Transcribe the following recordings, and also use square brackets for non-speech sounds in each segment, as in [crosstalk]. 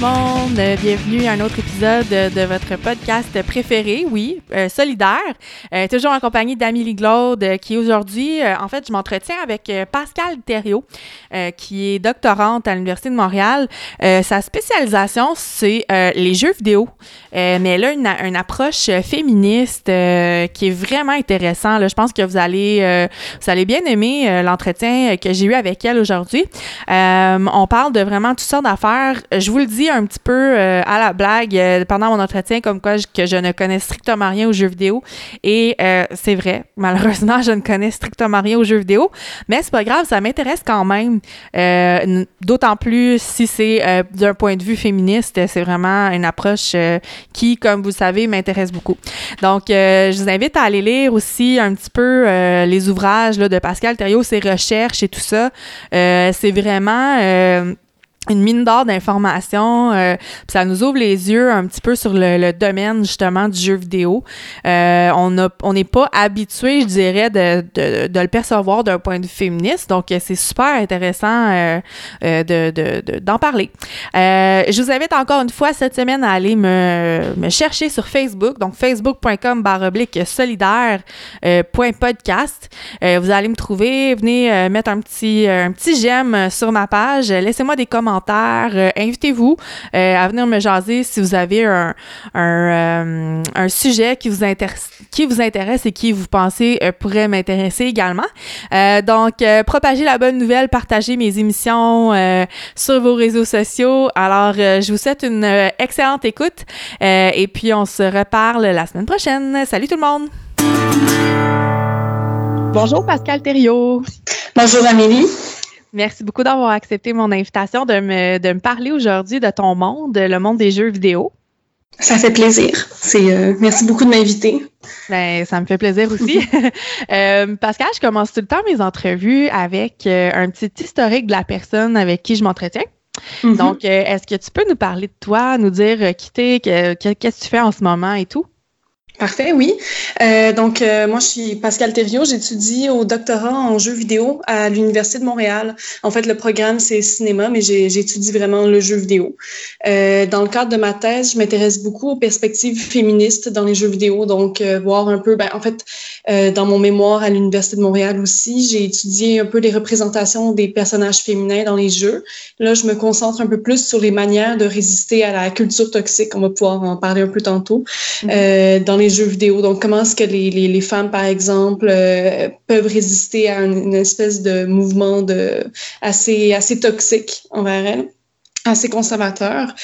Bonjour tout le monde, bienvenue à un autre épisode de votre podcast préféré, oui, euh, Solidaire. Euh, toujours en compagnie d'Amélie Glaude, euh, qui aujourd'hui, en fait, je m'entretiens avec Pascal Thériault, qui est doctorante à l'Université de Montréal. sa spécialisation, c'est les jeux vidéo, mais elle a une, approche féministe qui est vraiment intéressante. Je pense que vous allez, vous allez bien aimer l'entretien que j'ai eu avec elle aujourd'hui. on parle de vraiment toutes sortes d'affaires je vous le dis un petit peu euh, à la blague euh, pendant mon entretien, comme quoi que je ne connais strictement rien aux jeux vidéo. Et euh, c'est vrai, malheureusement, [laughs] je ne connais strictement rien aux jeux vidéo. Mais c'est pas grave, ça m'intéresse quand même. D'autant plus si c'est d'un point de vue féministe, c'est vraiment une approche qui, comme vous savez, m'intéresse beaucoup. Donc, je vous invite à aller lire aussi un petit peu les ouvrages là, de Pascal Thériault, ses recherches et tout ça. c'est vraiment une mine d'or d'informations. Euh, ça nous ouvre les yeux un petit peu sur le, domaine justement du jeu vidéo. Euh, on on n'est pas habitué, je dirais, de, de, de le percevoir d'un point de vue féministe. Donc, c'est super intéressant euh, euh de, de, d'en parler. Euh, je vous invite encore une fois cette semaine à aller me, me chercher sur Facebook. Donc, facebook.com baroblique solidaire point podcast. vous allez me trouver. Venez mettre un petit, un petit j'aime sur ma page. Laissez-moi des commentaires euh, invitez-vous euh, à venir me jaser si vous avez un, un, euh, sujet qui vous, intéresse, qui vous intéresse et qui vous pensez pourrait m'intéresser également. donc, propagez la bonne nouvelle, partagez mes émissions sur vos réseaux sociaux. Alors, je vous souhaite une excellente écoute et puis on se reparle la semaine prochaine. Salut tout le monde! Bonjour Pascal Thériault. Bonjour Amélie. Merci beaucoup d'avoir accepté mon invitation de me, de me parler aujourd'hui de ton monde, le monde des jeux vidéo. Ça fait plaisir. C'est euh, merci beaucoup de m'inviter. Ben, ça me fait plaisir aussi. [laughs] [laughs] euh, Pascal, je commence tout le temps mes entrevues avec euh, un petit historique de la personne avec qui je m'entretiens. Mm-hmm. Donc, est-ce que tu peux nous parler de toi, nous dire qui t'es, qu'est-ce que tu fais en ce moment et tout? Parfait, oui. Euh, donc, euh, moi, je suis Pascal Thériault. J'étudie au doctorat en jeux vidéo à l'Université de Montréal. En fait, le programme, c'est cinéma, mais j'étudie vraiment le jeu vidéo. Euh, dans le cadre de ma thèse, je m'intéresse beaucoup aux perspectives féministes dans les jeux vidéo. Donc, euh, voir un peu, ben, en fait, euh, dans mon mémoire à l'Université de Montréal aussi, j'ai étudié un peu les représentations des personnages féminins dans les jeux. Là, je me concentre un peu plus sur les manières de résister à la culture toxique. On va pouvoir en parler un peu tantôt. Mm-hmm. dans les jeux vidéo. Donc, comment est-ce que les, les, les, femmes, par exemple, euh, peuvent résister à une, une, espèce de mouvement de assez assez toxique envers elles? Assez conservateur.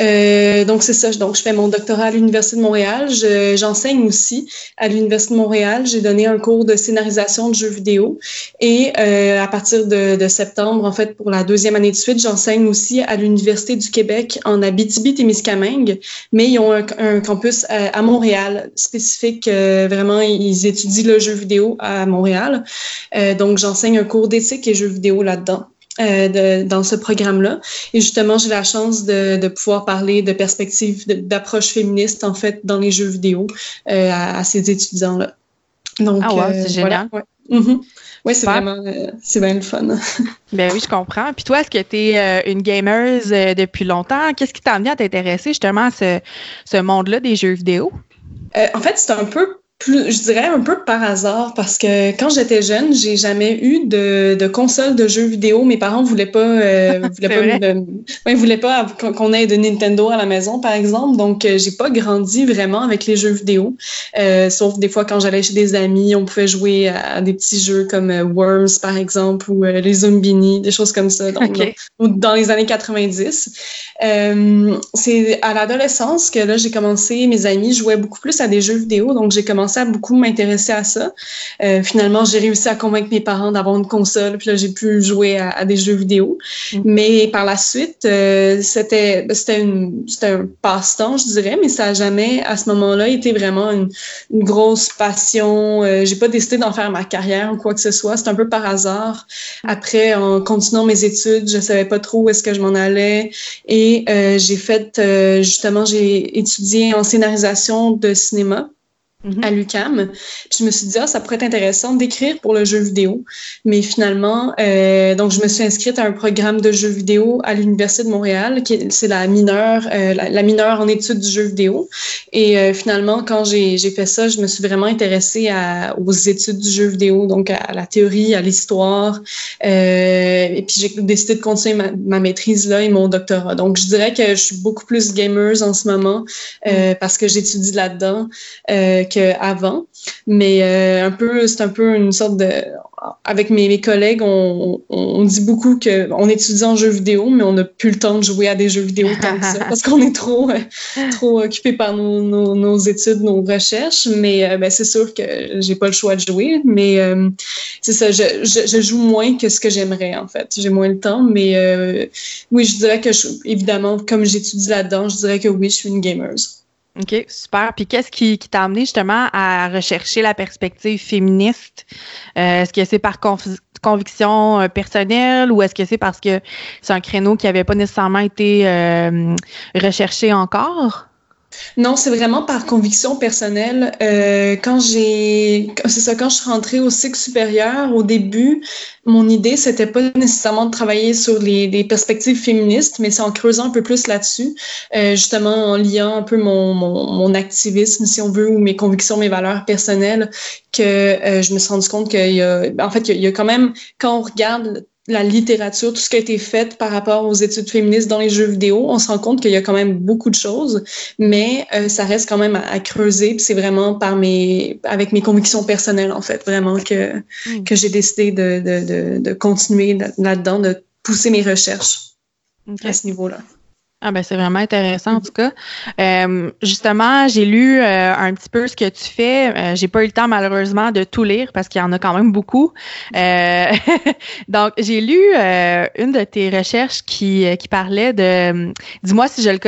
Euh, donc, c'est ça. Donc, je fais mon doctorat à l'Université de Montréal. J'enseigne aussi à l'Université de Montréal. J'ai donné un cours de scénarisation de jeux vidéo. Et euh, à partir de, de, septembre, en fait, pour la deuxième année de suite, j'enseigne aussi à l'Université du Québec en Abitibi-Témiscamingue. Mais ils ont un, un campus à, à, Montréal spécifique. Euh, vraiment, ils étudient le jeu vidéo à Montréal. Euh, donc, j'enseigne un cours d'éthique et jeux vidéo là-dedans. Euh, de, dans ce programme-là. Et justement, j'ai la chance de, de, pouvoir parler de perspectives d'approche féministe, en fait, dans les jeux vidéo euh, à, à, ces étudiants-là. Donc, ah ouais, c'est euh, génial. Voilà, ouais. Mm -hmm. Oui, c'est vraiment, c'est bien le fun. [laughs] ben oui, je comprends. Puis toi, est-ce que tu es une gamer depuis longtemps? Qu'est-ce qui t'a amené à t'intéresser justement à ce, ce monde-là des jeux vidéo? en fait, c'est un peu plus, je dirais un peu par hasard parce que quand j'étais jeune, j'ai jamais eu de, de console de jeux vidéo. Mes parents voulaient pas, euh, [laughs] voulaient pas, ouais, voulaient pas qu'on ait de Nintendo à la maison, par exemple. Donc, euh, j'ai pas grandi vraiment avec les jeux vidéo. Euh, sauf des fois quand j'allais chez des amis, on pouvait jouer à, des petits jeux comme euh, Worms, par exemple, ou les Zombini, des choses comme ça. Donc, dans, dans, les années 90. c'est à l'adolescence que là, j'ai commencé. Mes amis jouaient beaucoup plus à des jeux vidéo, donc j'ai commencé à beaucoup m'intéresser à ça. Euh, finalement, j'ai réussi à convaincre mes parents d'avoir une console, puis là, j'ai pu jouer à, des jeux vidéo. Mm. Mais par la suite, euh, c'était c'était un passe-temps, je dirais, mais ça a jamais, à ce moment-là, été vraiment une, une grosse passion. Euh, j'ai pas décidé d'en faire ma carrière ou quoi que ce soit. C'est un peu par hasard. Après, en continuant mes études, je savais pas trop où est-ce que je m'en allais et euh, j'ai fait, justement, j'ai étudié en scénarisation de cinéma. Mhm. à l'UCAM. Je me suis dit, ah, ça pourrait être intéressant d'écrire pour le jeu vidéo. Mais finalement, euh, donc je me suis inscrite à un programme de jeux vidéo à l'Université de Montréal, qui c'est la mineure, euh, la, mineure en études du jeu vidéo. Et euh, finalement, quand j'ai fait ça, je me suis vraiment intéressée à, aux études du jeu vidéo, donc à, la théorie, à l'histoire. Euh, et puis j'ai décidé de continuer ma, ma, maîtrise là et mon doctorat. Donc je dirais que je suis beaucoup plus gamers en ce moment euh, mm. parce que j'étudie là-dedans qu'avant. Mais euh, un peu, c'est un peu une sorte de. Avec mes, mes collègues, on, on, dit beaucoup qu'on étudie en jeux vidéo, mais on n'a plus le temps de jouer à des jeux vidéo tant que ça, [laughs] parce qu'on est trop, euh, trop occupé par nos, nos, nos, études, nos recherches. Mais euh, ben, c'est sûr que j'ai pas le choix de jouer. Mais c'est ça, je, je, je, joue moins que ce que j'aimerais, en fait. J'ai moins le temps, mais oui, je dirais que, je, évidemment, comme j'étudie là-dedans, je dirais que oui, je suis une gamer. OK, super. Puis qu'est-ce qui, qui t'a amené justement à rechercher la perspective féministe? Euh, est-ce que c'est par conviction euh, personnelle ou est-ce que c'est parce que c'est un créneau qui n'avait pas nécessairement été euh, recherché encore? Non, c'est vraiment par conviction personnelle. Euh, quand j'ai, c'est ça, quand je suis rentrée au cycle supérieur, au début, mon idée c'était pas nécessairement de travailler sur les, les perspectives féministes, mais c'est en creusant un peu plus là-dessus, euh, justement en liant un peu mon, mon, mon, activisme, si on veut, ou mes convictions, mes valeurs personnelles, que euh, je me suis rendu compte qu'il y a, en fait, il y a quand même, quand on regarde la littérature, tout ce qui a été fait par rapport aux études féministes dans les jeux vidéo, on se rend compte qu'il y a quand même beaucoup de choses, mais euh, ça reste quand même à, creuser. C'est vraiment par mes, avec mes convictions personnelles en fait, vraiment que hmm. que j'ai décidé de, de, de, de continuer là-dedans, de pousser mes recherches à ce niveau-là. Ah ben c'est vraiment intéressant en tout cas. Euh, justement, j'ai lu euh, un petit peu ce que tu fais. Euh, j'ai pas eu le temps malheureusement de tout lire parce qu'il y en a quand même beaucoup. Euh, [laughs] donc j'ai lu une de tes recherches qui, qui parlait de dis-moi si je le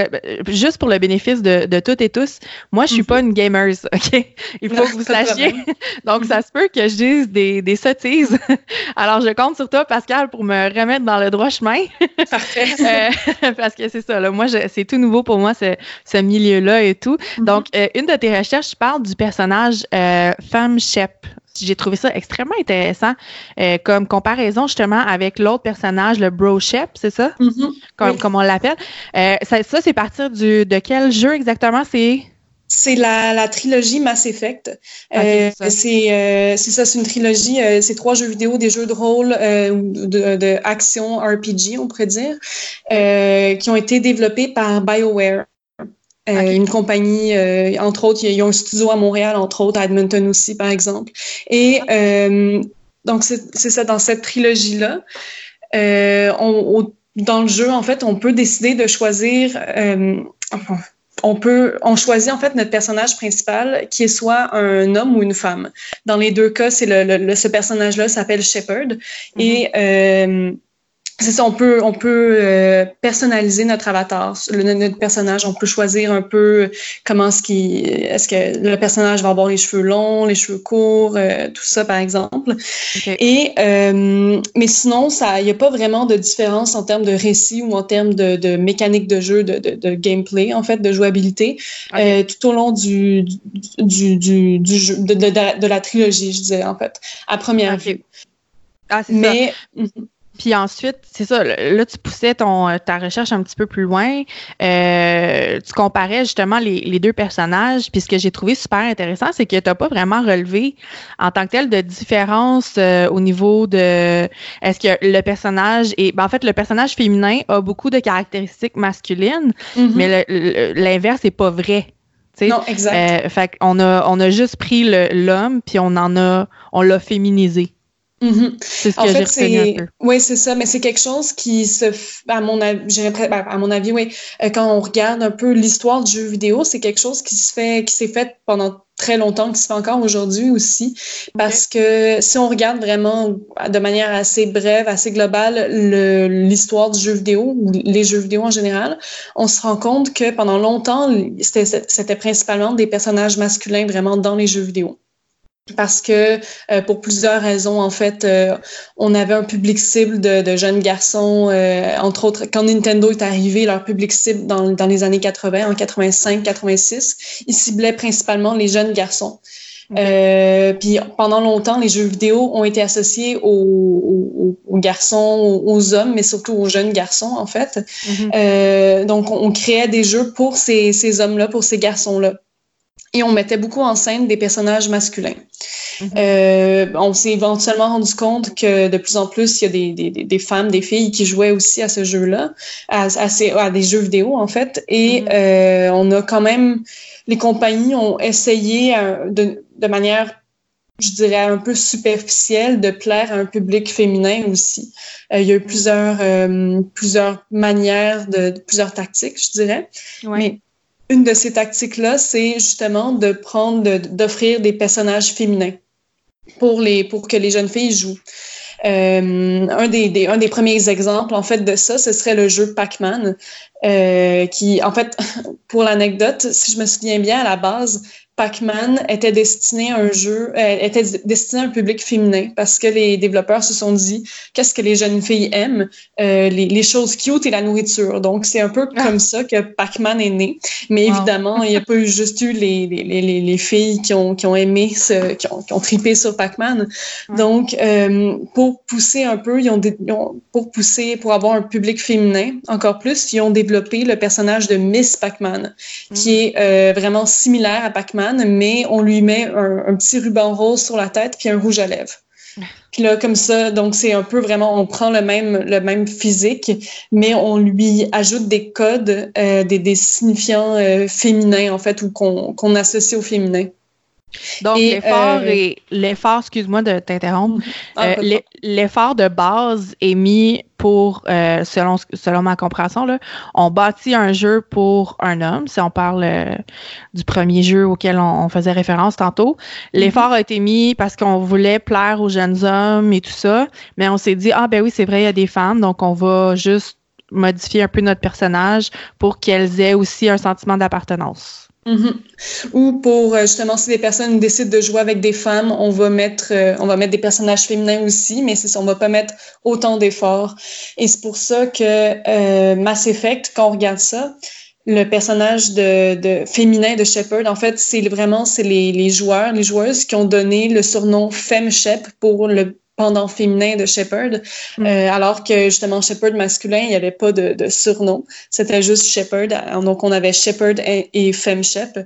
juste pour le bénéfice de, de toutes et tous. Moi je suis pas une gamer, [laughs] ok? Il faut que vous sachiez. [laughs] donc ça se peut que je dise des, des sottises. Alors je compte sur toi Pascal pour me remettre dans le droit chemin. Parfait. parce que c'est ça moi, c'est tout nouveau pour moi, ce, ce milieu-là et tout. Mm-hmm. Donc, euh, une de tes recherches parle du personnage euh, Femme Shep. J'ai trouvé ça extrêmement intéressant euh, comme comparaison justement avec l'autre personnage, le Bro Shep, c'est ça? Mm-hmm. comme, on l'appelle. ça, ça c'est partir du, de quel jeu exactement? C'est c'est la, la, trilogie Mass Effect. euh, c'est euh, ça, c'est une trilogie. Euh, c'est trois jeux vidéo, des jeux de rôle euh, de, de, action RPG, on pourrait dire, euh, qui ont été développés par BioWare. Une compagnie, entre autres, ils ont un studio à Montréal, entre autres, à Edmonton aussi, par exemple. Et donc, c'est ça, dans cette trilogie-là, on, dans le jeu, en fait, on peut décider de choisir, enfin, on peut, on choisit en fait notre personnage principal qui est soit un homme ou une femme. Dans les deux cas, c'est le, ce personnage-là s'appelle Shepard et mm-hmm. euh, c'est ça, on peut, on peut euh, personnaliser notre avatar, le, notre personnage. On peut choisir un peu comment est-ce qu'il, est-ce que le personnage va avoir les cheveux longs, les cheveux courts, euh, tout ça par exemple. Et euh, mais sinon, ça, il n'y a pas vraiment de différence en termes de récit ou en termes de, de mécanique de jeu, de, de, de, gameplay en fait, de jouabilité, tout au long du du, du, du jeu, de, de, la trilogie, je disais en fait, à première vue. Ah, c'est mais, ça. Puis ensuite, c'est ça, là, tu poussais ton, euh, ta recherche un petit peu plus loin. Euh, tu comparais justement les, les, deux personnages. Puis ce que j'ai trouvé super intéressant, c'est que tu n'as pas vraiment relevé en tant que tel de différence euh, au niveau de est-ce que le personnage est. Ben, en fait, le personnage féminin a beaucoup de caractéristiques masculines, mm-hmm. mais l'inverse n'est pas vrai. Non, exact. fait on a, on a juste pris l'homme, puis on en a on l'a féminisé. C'est ce que j'ai retenu un peu. Oui, c'est ça, mais c'est quelque chose qui se, à mon avis, à mon avis, oui, euh, quand on regarde un peu l'histoire du jeu vidéo, c'est quelque chose qui se fait, qui s'est fait pendant très longtemps, qui se fait encore aujourd'hui aussi, parce que si on regarde vraiment de manière assez brève, assez globale, l'histoire du jeu vidéo ou les jeux vidéo en général, on se rend compte que pendant longtemps, c'était principalement des personnages masculins vraiment dans les jeux vidéo. Parce que euh, pour plusieurs raisons, en fait, euh, on avait un public cible de, de jeunes garçons, euh, entre autres, quand Nintendo est arrivé, leur public cible dans, dans les années 80, en 85, 86, ils ciblaient principalement les jeunes garçons. puis pendant longtemps, les jeux vidéo ont été associés aux, aux, garçons, aux, hommes, mais surtout aux jeunes garçons, en fait. Mm-hmm. donc, on, créait des jeux pour ces, ces hommes-là, pour ces garçons-là et on mettait beaucoup en scène des personnages masculins. Mhm. euh, on s'est éventuellement rendu compte que de plus en plus, il y a des, des, des femmes, des filles qui jouaient aussi à ce jeu-là, à, à, ces, à, des jeux vidéo en fait. Et mhm. euh, on a quand même, les compagnies ont essayé euh, de, de manière je dirais, un peu superficielle de plaire à un public féminin aussi. Euh, il y a eu mhm. plusieurs, euh, plusieurs manières, de, plusieurs tactiques, je dirais. Ouais. Mais une de ces tactiques-là, c'est justement de prendre, d'offrir des personnages féminins pour, les, pour que les jeunes filles jouent. Euh, un, des, un des premiers exemples, en fait, de ça, ce serait le jeu Pac-Man, euh, qui, en fait, [laughs] pour l'anecdote, si je me souviens bien, à la base, Pac-Man était destiné à un jeu, euh, était destiné à un public féminin parce que les développeurs se sont dit qu'est-ce que les jeunes filles aiment, euh, les, les, choses cute et la nourriture. Donc c'est un peu ah. comme ça que Pac-Man est né. Mais évidemment, il n'y a pas eu juste eu les, les, les, les, filles qui ont, qui ont aimé, ce, qui, ont, qui ont tripé sur Pac-Man. Donc euh, pour pousser un peu, ils ont, ils ont, pour pousser, pour avoir un public féminin encore plus, ils ont développé le personnage de Miss Pac-Man, qui mm. est euh, vraiment similaire à Pac-Man mais on lui met un, petit ruban rose sur la tête puis un rouge à lèvres. [laughs] Puis là, comme ça, donc c'est un peu vraiment, on prend le même, le même physique, mais on lui ajoute des codes, euh, des, des, signifiants euh, féminins, en fait, ou qu'on associe au féminin. Donc, l'effort euh, est l'effort, excuse-moi de t'interrompre, ah, euh, l'effort de base est mis pour, euh, selon, selon ma compréhension, là, on bâtit un jeu pour un homme, si on parle du premier jeu auquel on, faisait référence tantôt. L'effort mm-hmm. a été mis parce qu'on voulait plaire aux jeunes hommes et tout ça, mais on s'est dit, ah ben oui, c'est vrai, il y a des femmes, donc on va juste modifier un peu notre personnage pour qu'elles aient aussi un sentiment d'appartenance. Mm-hmm. Ou pour euh, justement si des personnes décident de jouer avec des femmes, on va mettre euh, on va mettre des personnages féminins aussi, mais c'est on va pas mettre autant d'efforts. Et c'est pour ça que euh, Mass Effect, quand on regarde ça, le personnage de, de féminin de Shepard, en fait, c'est vraiment c'est les, les joueurs, les joueuses qui ont donné le surnom Femme Shep pour le pendant féminin de Shepard, mm. euh, alors que justement Shepard masculin, il n'y avait pas de, de surnom, c'était juste Shepard, donc on avait Shepard et, et Femme Shep.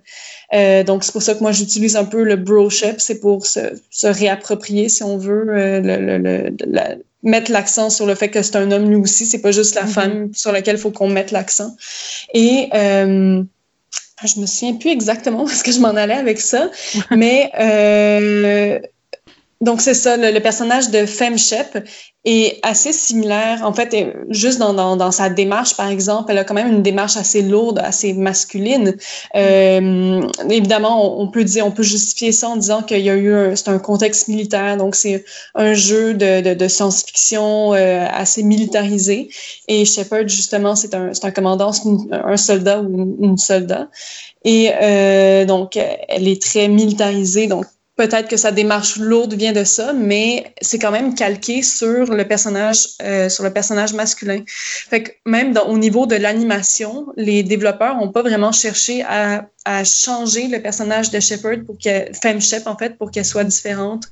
Euh, donc c'est pour ça que moi j'utilise un peu le bro Shep, c'est pour se, se, réapproprier, si on veut, euh, le, le, le, mettre l'accent sur le fait que c'est un homme lui aussi, c'est pas juste la mm-hmm. femme sur laquelle il faut qu'on mette l'accent. Et euh, je me souviens plus exactement [laughs] parce que je m'en allais avec ça, mais euh, donc, c'est ça, le, personnage de Femme Shep est assez similaire. En fait, juste dans, dans, dans, sa démarche, par exemple, elle a quand même une démarche assez lourde, assez masculine. Euh, évidemment, on, peut dire, on peut justifier ça en disant qu'il y a eu c'est un contexte militaire, donc c'est un jeu de, de, de science-fiction euh, assez militarisé. Et Shepard, justement, c'est un, un commandant, un soldat ou une, soldat. Et euh, donc, elle est très militarisée, donc Peut-être que sa démarche lourde vient de ça, mais c'est quand même calqué sur le personnage, euh, sur le personnage masculin. Fait que même dans, au niveau de l'animation, les développeurs n'ont pas vraiment cherché à à changer le personnage de Shepard pour que Femme Shep en fait pour qu'elle soit différente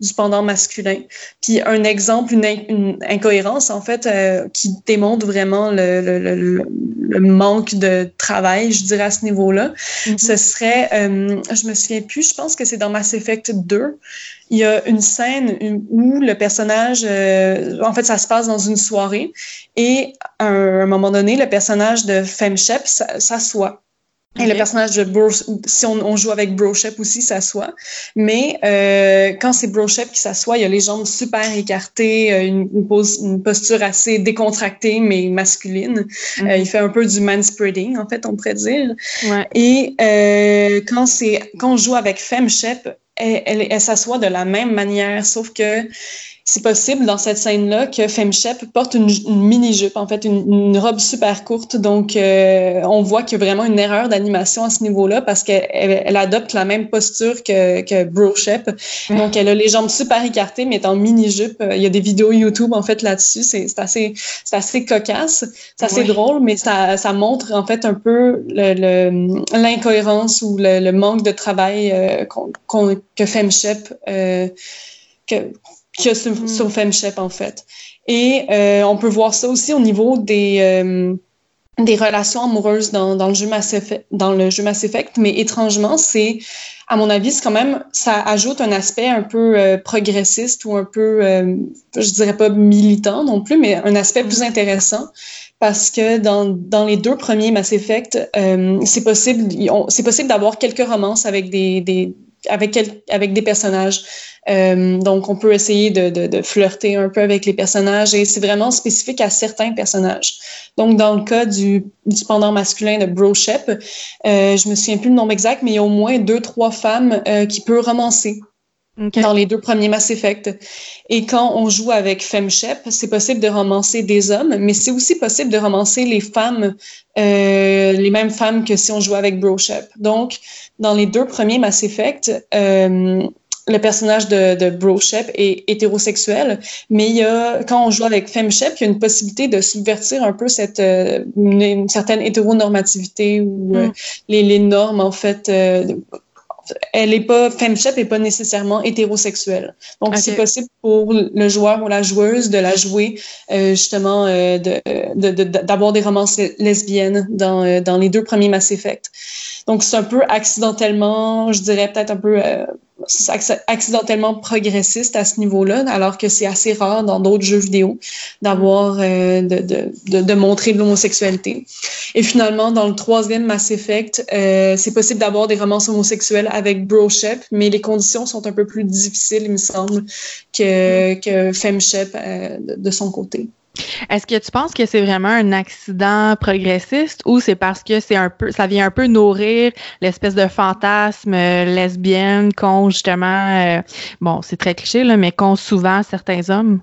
du pendant masculin. Puis un exemple, une, une incohérence en fait euh, qui démontre vraiment le, le, le, le, manque de travail, je dirais à ce niveau-là, mm-hmm. ce serait, euh, je me souviens plus, je pense que c'est dans Mass Effect 2. Il y a une scène où le personnage, euh, en fait, ça se passe dans une soirée et à un, moment donné, le personnage de Femme Shep s'assoit et le personnage de Bro, si on, on, joue avec Broshep aussi, s'assoit. Mais euh, quand c'est Broshep qui s'assoit, il y a les jambes super écartées, euh, une, une, pose, une posture assez décontractée mais masculine. Euh, mhm. il fait un peu du manspreading, en fait, on pourrait dire. Ouais. Et euh, quand c'est quand on joue avec Femshep, elle, elle, elle s'assoit de la même manière, sauf que c'est possible dans cette scène-là que FemShep porte une, mini-jupe, en fait, une, robe super courte. Donc, euh, on voit qu'il y a vraiment une erreur d'animation à ce niveau-là parce qu'elle elle adopte la même posture que, que BroShep. Donc, elle a les jambes super écartées, mais est en mini-jupe. Il y a des vidéos YouTube, en fait, là-dessus. C'est assez, assez cocasse. C'est assez drôle, mais ça, ça montre, en fait, un peu l'incohérence ou le, manque de travail euh, que FemShep... Euh, que, qu'il y a sur, mm. FemShep, en fait. Et euh, on peut voir ça aussi au niveau des, euh, des relations amoureuses dans, dans, le jeu Mass Effect, dans le jeu Mass Effect, mais étrangement, c'est, à mon avis, c'est quand même, ça ajoute un aspect un peu euh, progressiste ou un peu, je dirais pas militant non plus, mais un aspect plus intéressant parce que dans, dans les deux premiers Mass Effect, c'est possible, c'est possible d'avoir quelques romances avec des, des avec, avec des personnages. Euh, donc, on peut essayer de, de, de, flirter un peu avec les personnages et c'est vraiment spécifique à certains personnages. Donc, dans le cas du, du pendant masculin de Bro Shep, euh, je me souviens plus le nombre exact, mais il y a au moins deux, trois femmes euh, qui peuvent romancer. Dans les deux premiers Mass Effect. Et quand on joue avec FemShep, c'est possible de romancer des hommes, mais c'est aussi possible de romancer les femmes, euh, les mêmes femmes que si on jouait avec BroShep. Donc, dans les deux premiers Mass Effect, euh, le personnage de, de Bro Shep est hétérosexuel, mais il y a, quand on joue avec Femme Shep, il y a une possibilité de subvertir un peu cette euh, une, certaine hétéronormativité ou euh, mm. les, les, normes en fait. Euh, elle est pas Femme Shep est pas nécessairement hétérosexuelle. Donc c'est possible pour le joueur ou la joueuse de la jouer justement de d'avoir des romances lesbiennes dans dans les deux premiers Mass Effect. Donc c'est un peu accidentellement, je dirais peut-être un peu accidentellement progressiste à ce niveau-là, alors que c'est assez rare dans d'autres jeux vidéo d'avoir euh, de, de, de, montrer de l'homosexualité. Et finalement, dans le troisième Mass Effect, euh, c'est possible d'avoir des romances homosexuelles avec Broshep, mais les conditions sont un peu plus difficiles, il me semble, que, que FemShep euh, de son côté. Est-ce que tu penses que c'est vraiment un accident progressiste ou c'est parce que c'est un peu, ça vient un peu nourrir l'espèce de fantasme euh, lesbienne qu'ont justement, euh, bon, c'est très cliché là, mais qu'ont souvent certains hommes?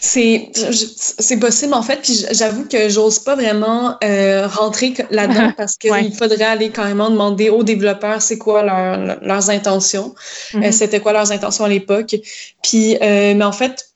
C'est c'est possible en fait, puis j'avoue que j'ose pas vraiment euh, rentrer là-dedans [laughs] parce qu'il faudrait aller carrément demander aux développeurs c'est quoi leur, leurs intentions, mm-hmm. c'était quoi leurs intentions à l'époque. Puis mais en fait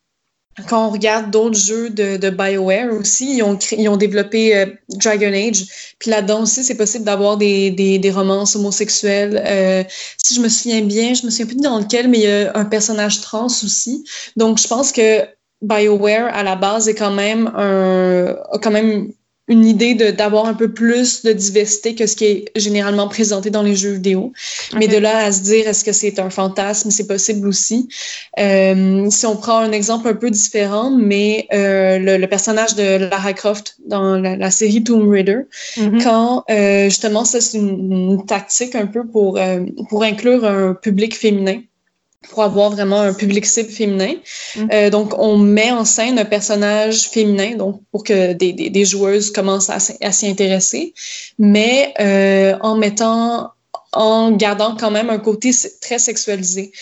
quand on regarde d'autres jeux de, BioWare aussi, ils ont, ils ont développé euh, Dragon Age. Puis là-dedans aussi, c'est possible d'avoir des, des, des, romances homosexuelles. Euh, si je me souviens bien, je me souviens plus dans lequel, mais il y a un personnage trans aussi. Donc, je pense que BioWare, à la base, est quand même un, quand même une idée d'avoir un peu plus de diversité que ce qui est généralement présenté dans les jeux vidéo. Mais de là à se dire est-ce que c'est un fantasme, c'est possible aussi. Euh, si on prend un exemple un peu différent, mais euh, le, personnage de Lara Croft dans la, série Tomb Raider, mm-hmm. quand euh, justement ça c'est une, une, tactique un peu pour euh, pour inclure un public féminin pour avoir vraiment un public cible féminin. Mm. Euh, donc, on met en scène un personnage féminin, donc pour que des, des, des joueuses commencent à, s'y intéresser, mais euh, en mettant, en gardant quand même un côté très sexualisé.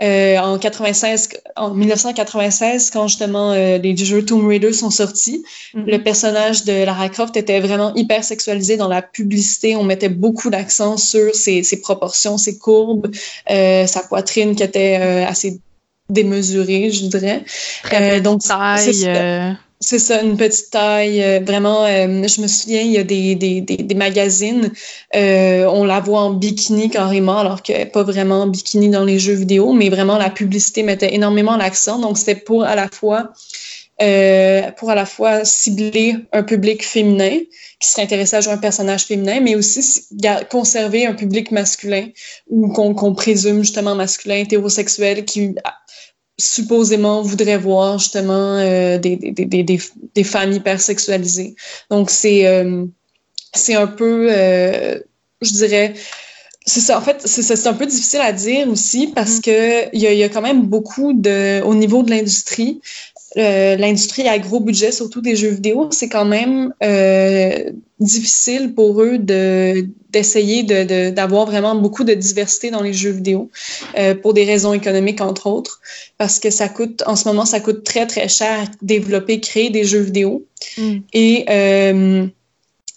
Euh, en 96, en 1996, quand justement euh, les jeux Tomb Raider sont sortis, mm-hmm. le personnage de Lara Croft était vraiment hyper sexualisé dans la publicité. On mettait beaucoup d'accent sur ses, ses, proportions, ses courbes, euh, sa poitrine qui était euh, assez démesurée, je dirais. Très donc, taille. C'est ça, une petite taille. Euh, vraiment, euh, je me souviens, il y a des, magazines, euh, on la voit en bikini carrément, alors qu'elle n'est pas vraiment en bikini dans les jeux vidéo, mais vraiment la publicité mettait énormément l'accent. Donc, c'était pour à la fois pour à la fois cibler un public féminin qui serait intéressé à jouer un personnage féminin, mais aussi conserver un public masculin ou qu'on présume justement masculin, hétérosexuel, qui supposément voudrait voir justement euh, des, des, des, des, femmes hyper sexualisées. Donc c'est euh, c'est un peu, euh, je dirais, c'est ça. En fait, c'est un peu difficile à dire aussi parce mm-hmm. que il y a, y a, quand même beaucoup de, au niveau de l'industrie, l'industrie à gros budget, surtout des jeux vidéo, c'est quand même euh, difficile pour eux de d'essayer de, d'avoir vraiment beaucoup de diversité dans les jeux vidéo euh, pour des raisons économiques entre autres parce que ça coûte en ce moment ça coûte très très cher développer créer des jeux vidéo mm. et euh,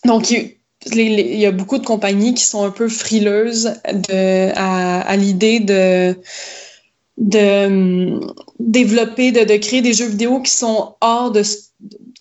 donc il, y a beaucoup de compagnies qui sont un peu frileuses de, à, à l'idée de de euh, développer, de, de, créer des jeux vidéo qui sont hors de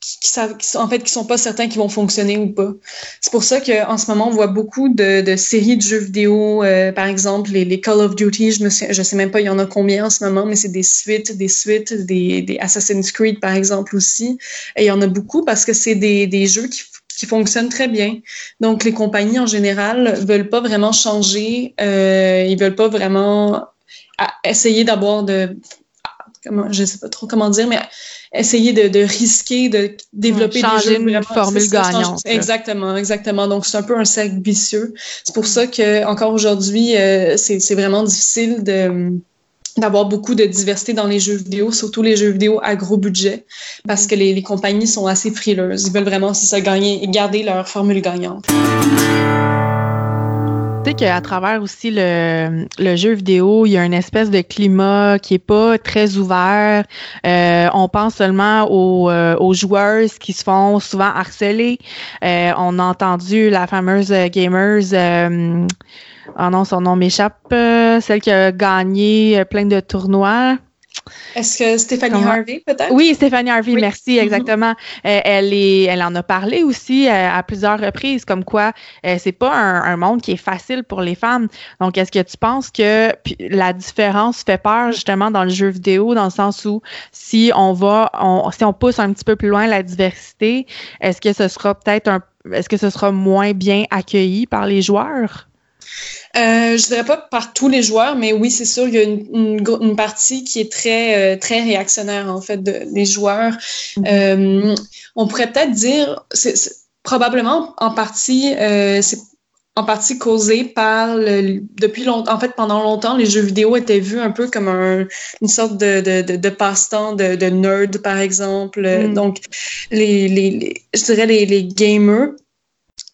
qui, qui, en fait, qui sont pas certains qui vont fonctionner ou pas. C'est pour ça qu'en ce moment, on voit beaucoup de, de séries de jeux vidéo, euh, par exemple, les, les, Call of Duty, je me sais, je sais même pas, il y en a combien en ce moment, mais c'est des suites, des suites, des, des Assassin's Creed, par exemple, aussi. Et il y en a beaucoup parce que c'est des, des jeux qui qui fonctionnent très bien. Donc, les compagnies en général veulent pas vraiment changer, euh, ils veulent pas vraiment essayer d'avoir de comment je sais pas trop comment dire mais essayer de, de risquer de développer changer des jeux une formule gagnante exactement exactement. Donc c'est un peu un cercle vicieux. C'est pour ça que encore aujourd'hui euh, c'est vraiment difficile de d'avoir beaucoup de diversité dans les jeux vidéo, surtout les jeux vidéo à gros budget, parce que les, les compagnies sont assez frileuses. Ils veulent vraiment, si ça, gagner et garder leur formule gagnante sais qu'à travers aussi le, le, jeu vidéo, il y a une espèce de climat qui est pas très ouvert. Euh, on pense seulement aux, euh, aux, joueurs qui se font souvent harceler. Euh, on a entendu la fameuse gamers. oh non, son nom m'échappe. celle qui a gagné plein de tournois. Est-ce que Stéphanie Harvey, peut-être? Oui, Stéphanie Harvey, merci, mm-hmm. exactement. Euh, elle, est, elle en a parlé aussi euh, à plusieurs reprises, comme quoi euh, c'est pas un, monde qui est facile pour les femmes. Donc, est-ce que tu penses que la différence fait peur justement dans le jeu vidéo, dans le sens où si on va, on, si on pousse un petit peu plus loin la diversité, est-ce que ce sera peut-être un, est-ce que ce sera moins bien accueilli par les joueurs? Euh, je dirais pas par tous les joueurs, mais oui, c'est sûr, il y a une, une, partie qui est très, euh, très réactionnaire, en fait, de, des joueurs. Mm-hmm. Euh, on pourrait peut-être dire, c'est, probablement en partie, euh, c'est en partie causé par le, depuis longtemps, en fait, pendant longtemps, les jeux vidéo étaient vus un peu comme un, une sorte de, de, de, de passe-temps de, de nerd, par exemple. Mm. Donc, les, les, les, je dirais les, les gamers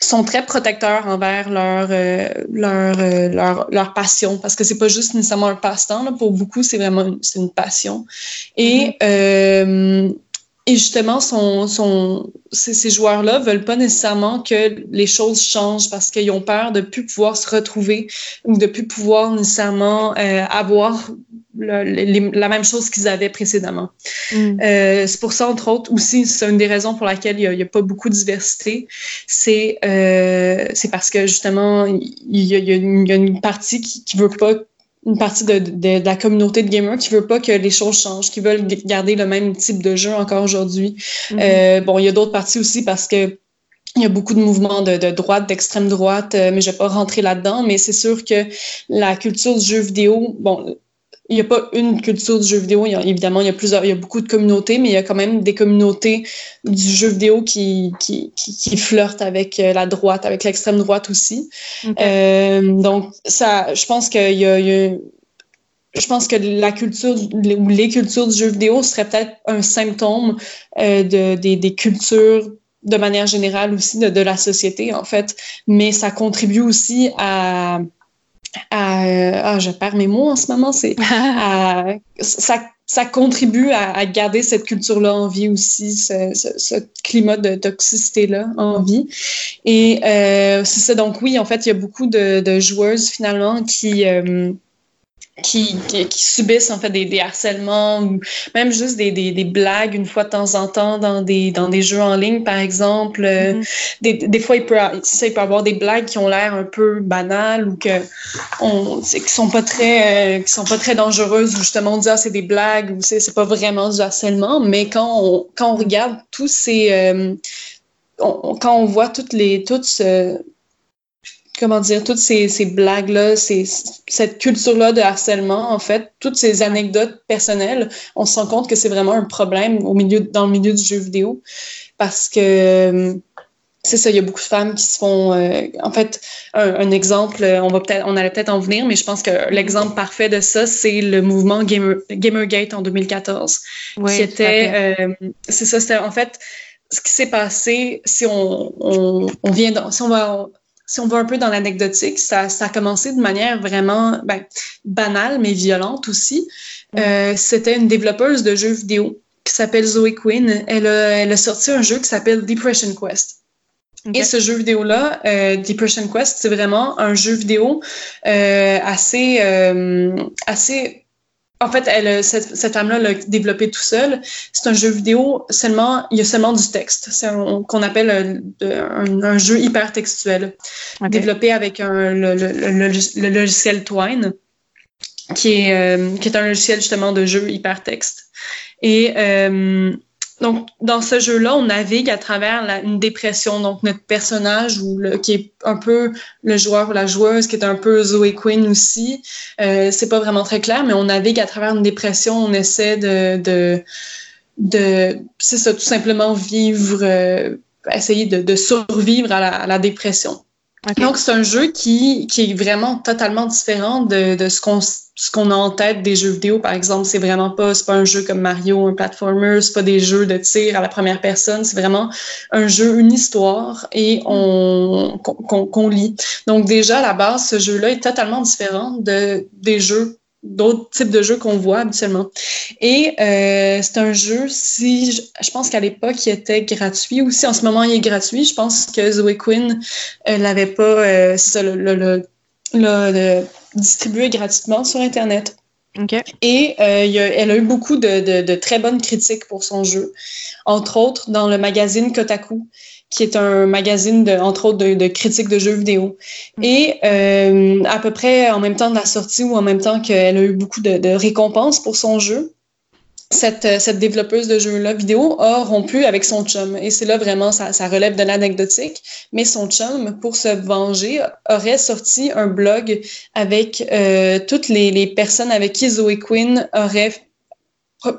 sont très protecteurs envers leur euh, leur, euh, leur, leur passion parce que c'est pas juste nécessairement un passe-temps pour beaucoup c'est vraiment c'est une passion et mm-hmm. euh, et justement, son, son, ces, ces joueurs-là veulent pas nécessairement que les choses changent parce qu'ils ont peur de plus pouvoir se retrouver ou de plus pouvoir nécessairement euh, avoir le, la même chose qu'ils avaient précédemment. Mm. Euh, c'est pour ça, entre autres, aussi, c'est une des raisons pour laquelle il n'y a, a, pas beaucoup de diversité. C'est euh, parce que justement, il y a, il y a, une, il y a une partie qui, qui veut pas une partie de, de, la communauté de gamers qui veut pas que les choses changent, qui veulent garder le même type de jeu encore aujourd'hui. Mm-hmm. euh, bon, il y a d'autres parties aussi parce que il y a beaucoup de mouvements de, de droite, d'extrême droite, euh, mais je vais pas rentrer là-dedans. Mais c'est sûr que la culture du jeu vidéo, bon, il n'y a pas une culture du jeu vidéo. Il y a, évidemment, il y a plusieurs, il y a beaucoup de communautés, mais il y a quand même des communautés du jeu vidéo qui, qui, qui, qui flirtent avec euh, la droite, avec l'extrême droite aussi. Euh, donc, ça, je pense qu'il y a, il y a je pense que la culture ou les cultures du jeu vidéo serait peut-être un symptôme euh, de, des, des cultures de manière générale aussi de, de la société, en fait. Mais ça contribue aussi à ah, je perds mes mots en ce moment, c'est [laughs] ça, ça contribue à, garder cette culture-là en vie aussi, ce, ce, climat de toxicité-là en vie. Et euh, c'est ça, donc oui, en fait, il y a beaucoup de, de joueuses finalement qui, euh, qui, qui, subissent en fait des, des, harcèlements ou même juste des, des, des, blagues une fois de temps en temps dans des, dans des jeux en ligne, par exemple. Mm-hmm. Des, des fois, il peut, ça, il peut avoir des blagues qui ont l'air un peu banales ou que on, qui sont pas très euh, qui sont pas très dangereuses ou justement on dit ah, c'est des blagues ou c'est, c'est pas vraiment du harcèlement. Mais quand on, quand on regarde tous ces euh, quand on voit toutes les toutes comment dire, toutes ces, ces blagues-là, cette culture-là de harcèlement, en fait, toutes ces anecdotes personnelles, on se rend compte que c'est vraiment un problème au milieu, dans le milieu du jeu vidéo. Parce que c'est ça, il y a beaucoup de femmes qui se font. Euh, en fait, un, exemple, on va peut-être, on allait peut-être en venir, mais je pense que l'exemple parfait de ça, c'est le mouvement Gamer, Gamergate en 2014, oui, qui était. Euh, c'est ça, c'était en fait ce qui s'est passé. Si on, on, on vient, dans, si on va, si on va un peu dans l'anecdotique, ça, ça a commencé de manière vraiment ben, banale mais violente aussi. Mm. Euh, c'était une développeuse de jeux vidéo qui s'appelle Zoe Quinn. Elle a, elle a sorti un jeu qui s'appelle Depression Quest. Et ce jeu vidéo-là, euh, Depression Quest, c'est vraiment un jeu vidéo euh, assez, euh, assez. En fait, elle, cette, cette femme-là l'a développé tout seul. C'est un jeu vidéo seulement, il y a seulement du texte. C'est qu'on appelle un, un, jeu hyper textuel, développé avec un, le, le, le, logiciel Twine, qui est, euh, qui est un logiciel justement de jeu hypertexte. Et euh, donc, dans ce jeu-là, on navigue à travers la, une dépression. Donc, notre personnage, ou le, qui est un peu le joueur ou la joueuse, qui est un peu Zoe Quinn aussi, euh, c'est pas vraiment très clair, mais on navigue à travers une dépression. On essaie de, de, de c'est ça, tout simplement vivre, euh, essayer de, de survivre à la, à la dépression. Donc, c'est un jeu qui, qui est vraiment totalement différent de, de ce qu'on ce qu'on a en tête des jeux vidéo, par exemple. C'est vraiment pas, c'est pas un jeu comme Mario, un platformer, c'est pas des jeux de tir à la première personne. C'est vraiment un jeu, une histoire et on qu'on lit. Donc, déjà, à la base, ce jeu-là est totalement différent de, des jeux d'autres types de jeux qu'on voit habituellement. Et euh, c'est un jeu, si je, pense qu'à l'époque, il était gratuit aussi. En ce moment, il est gratuit. Je pense que Zoe Quinn euh, l'avait pas euh, le, le, le, distribué gratuitement sur Internet. Okay. Et euh, il a, elle a eu beaucoup de, de, de, très bonnes critiques pour son jeu. Entre autres, dans le magazine Kotaku, qui est un magazine, de, entre autres, de, de critiques de jeux vidéo. Mm. Et euh, à peu près en même temps de la sortie ou en même temps qu'elle a eu beaucoup de, de récompenses pour son jeu, cette, cette développeuse de jeux-là vidéo a rompu avec son chum. Et c'est là vraiment, ça, ça relève de l'anecdotique. Mais son chum, pour se venger, aurait sorti un blog avec euh, toutes les, les personnes avec qui Zoe Quinn aurait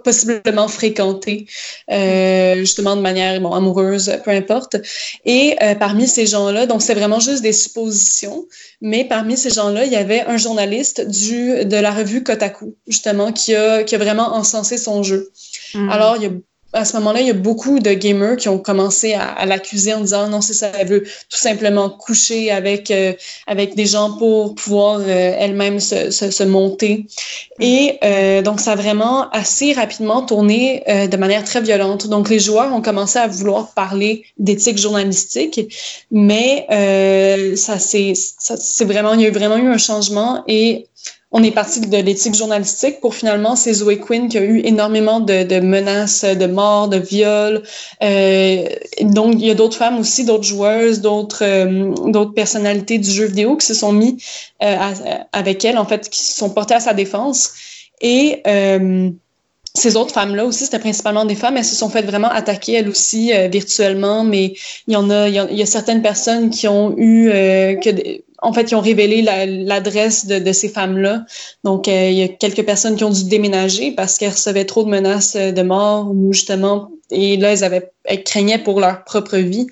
possiblement fréquenté, euh, justement de manière bon, amoureuse, peu importe. Et euh, parmi ces gens-là, donc c'est vraiment juste des suppositions, mais parmi ces gens-là, il y avait un journaliste du de la revue Kotaku, justement, qui a, qui a vraiment encensé son jeu. Mm. Alors, il y a à ce moment-là, il y a beaucoup de gamers qui ont commencé à, à l'accuser en disant non, c'est ça, elle veut tout simplement coucher avec euh, avec des gens pour pouvoir euh, elle-même se, se, se, monter. Et euh, donc, ça a vraiment assez rapidement tourné euh, de manière très violente. Donc, les joueurs ont commencé à vouloir parler d'éthique journalistique, mais ça c'est c'est vraiment il y a vraiment eu un changement et on est parti de l'éthique journalistique pour finalement c'est Zoe Quinn qui a eu énormément de, menaces de mort, de viol. Euh, donc il y a d'autres femmes aussi, d'autres joueuses, d'autres euh, d'autres personnalités du jeu vidéo qui se sont mis euh, avec elle en fait, qui se sont portées à sa défense et euh, ces autres femmes-là aussi, c'était principalement des femmes, elles se sont faites vraiment attaquer elles aussi virtuellement, mais il y en a, il y, a, certaines personnes qui ont eu que en fait, ils ont révélé l'adresse de, ces femmes-là. Donc, euh, il y a quelques personnes qui ont dû déménager parce qu'elles recevaient trop de menaces de mort ou justement, et là, elles, avaient, elles craignaient pour leur propre vie.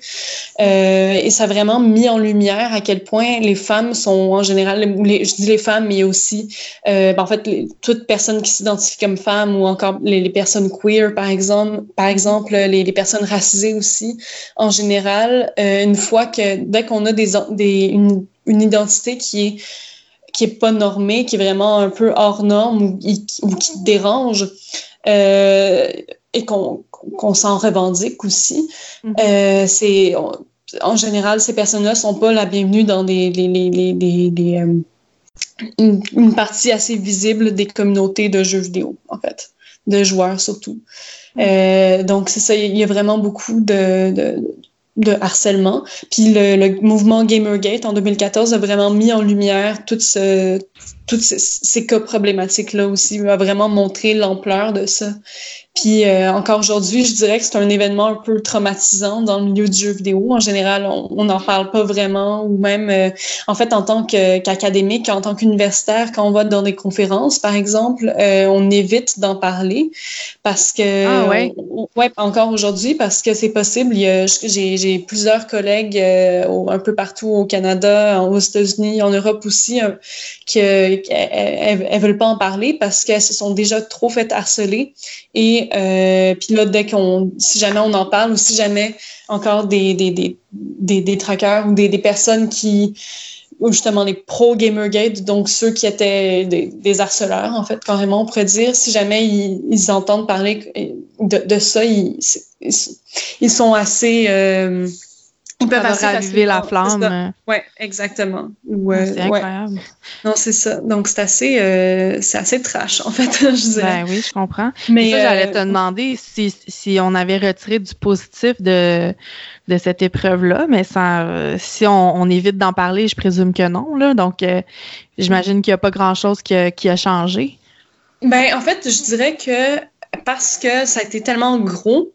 Euh, et ça a vraiment mis en lumière à quel point les femmes sont en général, les, je dis les femmes, mais aussi, euh, ben, en fait, les, toute personne qui s'identifie comme femme ou encore les, personnes queer, par exemple, par exemple, les, personnes racisées aussi, en général, euh, une fois que dès qu'on a des, des une une identité qui est qui est pas normée, qui est vraiment un peu hors norme ou, qui dérange et qu'on qu'on s'en revendique aussi. Mm -hmm. euh, c'est en général ces personnes-là sont pas la bienvenue dans des, des, des, des euh, une, une, partie assez visible des communautés de jeux vidéo en fait, de joueurs surtout. Mm -hmm. euh, donc c'est ça, il y a vraiment beaucoup de, de de harcèlement. Puis le, le, mouvement Gamergate en 2014 a vraiment mis en lumière tout ce, tous ces, cas problématiques-là aussi, m'a vraiment montré l'ampleur de ça. Puis euh, encore aujourd'hui, je dirais que c'est un événement un peu traumatisant dans le milieu du jeu vidéo. En général, on n'en parle pas vraiment, ou même euh, en fait en tant qu'académique, en tant qu'universitaire, quand on va dans des conférences, par exemple, euh, on évite d'en parler parce que ah, ouais. ouais encore aujourd'hui parce que c'est possible. J'ai plusieurs collègues un peu partout au Canada, aux États-Unis, en Europe aussi, qui elles, veulent pas en parler parce qu'elles se sont déjà trop fait harceler et euh, puis là, dès qu'on, si jamais on en parle ou si jamais encore des, des, des, des, des trackers ou des, des personnes qui, ou justement les pro-Gamergate, donc ceux qui étaient des, des, harceleurs, en fait, carrément, on pourrait dire, si jamais ils, ils entendent parler de, de ça, ils, ils, sont assez... Euh, ils peuvent raviver la flamme. Oui, exactement. Ouais, c'est incroyable. Non, c'est ça. Donc, c'est assez, euh, c'est assez trash, en fait, [laughs] je dirais. Ben oui, je comprends. Mais ça, j'allais euh, te demander si, si on avait retiré du positif de, de cette épreuve-là, mais ça, euh, si on, on évite d'en parler, je présume que non. Là. Donc, j'imagine qu'il n'y a pas grand-chose qui a, qui a changé. Ben, en fait, je dirais que parce que ça a été tellement gros,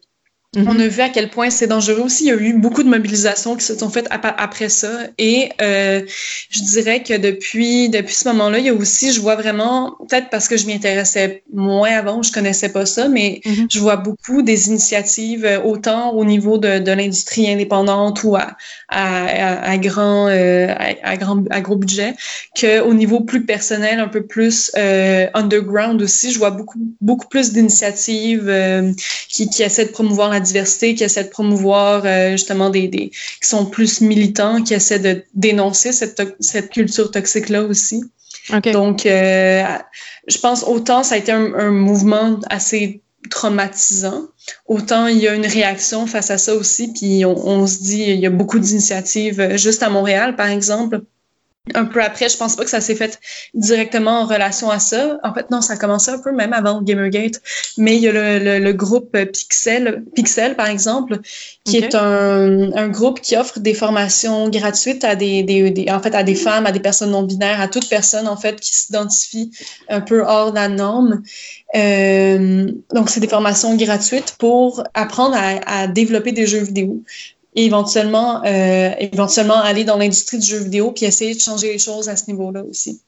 on mhm. a vu à quel point c'est dangereux aussi. Il y a eu beaucoup de mobilisations qui se sont faites après ça. Et euh, je dirais que depuis, depuis ce moment-là, il y a aussi, je vois vraiment, peut-être parce que je m'y intéressais moins avant, je connaissais pas ça, mais mhm. je vois beaucoup des initiatives, euh, autant au niveau de, de l'industrie indépendante ou à, à, à, grand, euh, à, grand, à gros budget, qu'au niveau plus personnel, un peu plus euh, underground aussi. Je vois beaucoup, beaucoup plus d'initiatives euh, qui, qui essaient de promouvoir la diversité, qui essaient de promouvoir euh, justement des, des, qui sont plus militants, qui essaient de dénoncer cette, cette culture toxique-là aussi. Donc, euh, je pense autant ça a été un, un, mouvement assez traumatisant, autant il y a une réaction face à ça aussi, puis on, on se dit, il y a beaucoup d'initiatives, euh, juste à Montréal, par exemple, un peu après, je pense pas que ça s'est fait directement en relation à ça. En fait, non, ça a commencé un peu même avant Gamergate. Mais il y a le, le, groupe Pixel, Pixel, par exemple, qui est un, un, groupe qui offre des formations gratuites à des, des, en fait, à des femmes, à des personnes non binaires, à toute personne, en fait, qui s'identifie un peu hors de la norme. Euh, donc, c'est des formations gratuites pour apprendre à, à développer des jeux vidéo et éventuellement, euh, éventuellement aller dans l'industrie du jeu vidéo puis essayer de changer les choses à ce niveau-là aussi.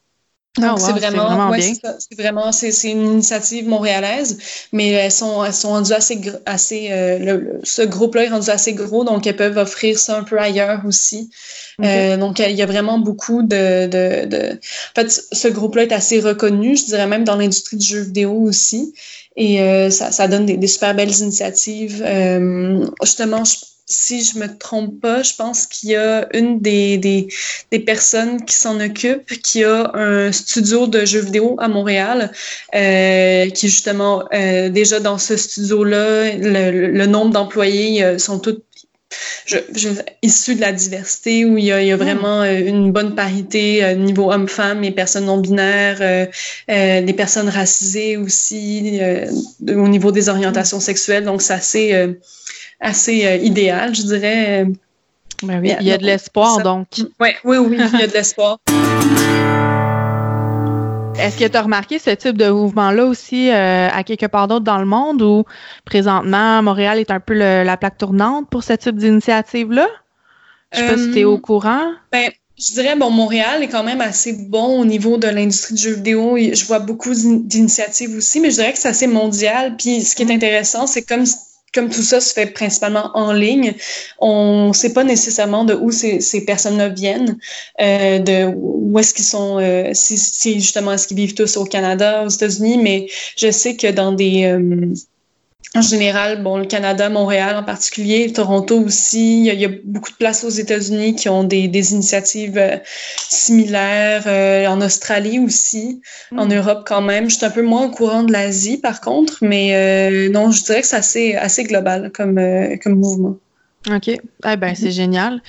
Donc, c'est vraiment, ouais, c'est vraiment, c'est, c'est une initiative montréalaise, mais elles sont, elles sont rendues assez, assez, euh, le, ce groupe-là est rendu assez gros, donc elles peuvent offrir ça un peu ailleurs aussi. Euh, donc, il y a vraiment beaucoup de, de, de... En fait, ce groupe-là est assez reconnu, je dirais même dans l'industrie du jeu vidéo aussi, et euh, ça, ça donne des, des super belles initiatives. Euh, justement, je si je me trompe pas, je pense qu'il y a une des, des, des personnes qui s'en occupe, qui a un studio de jeux vidéo à Montréal, euh, qui justement euh, déjà dans ce studio-là, le, le, nombre d'employés euh, sont tous je, je, issus de la diversité, où il y a, il y a hmm. vraiment euh, une bonne parité euh, niveau homme-femme et personnes non binaires, euh, des personnes racisées aussi, au niveau des orientations sexuelles. Donc, c'est assez euh, idéal, je dirais. Ben oui, il y a de l'espoir, donc. Ouais, oui, oui, il y a de l'espoir. [laughs] Est-ce que tu as remarqué ce type de mouvement-là aussi euh, à quelque part d'autre dans le monde où présentement Montréal est un peu le, la plaque tournante pour ce type d'initiative-là? Je sais pas si tu es au euh, courant. Ben, je dirais, bon, Montréal est quand même assez bon au niveau de l'industrie du jeu vidéo. Je vois beaucoup d'initiatives aussi, mais je dirais que c'est assez mondial. Puis ce qui est mm. intéressant, c'est comme comme tout ça se fait principalement en ligne, on ne sait pas nécessairement de où ces, ces personnes-là viennent, euh, de où est-ce qu'ils sont, euh, si, si, justement est-ce qu'ils vivent tous au Canada, aux États-Unis, mais je sais que dans des euh, en général, bon, le Canada, Montréal en particulier, Toronto aussi, il y a, beaucoup de places aux États-Unis qui ont des, des initiatives euh, similaires, euh, en Australie aussi, en hmm. Europe quand même. Je suis un peu moins au courant de l'Asie par contre, mais euh, non, je dirais que c'est assez, assez global comme, comme mouvement. OK. Eh ben, c'est génial.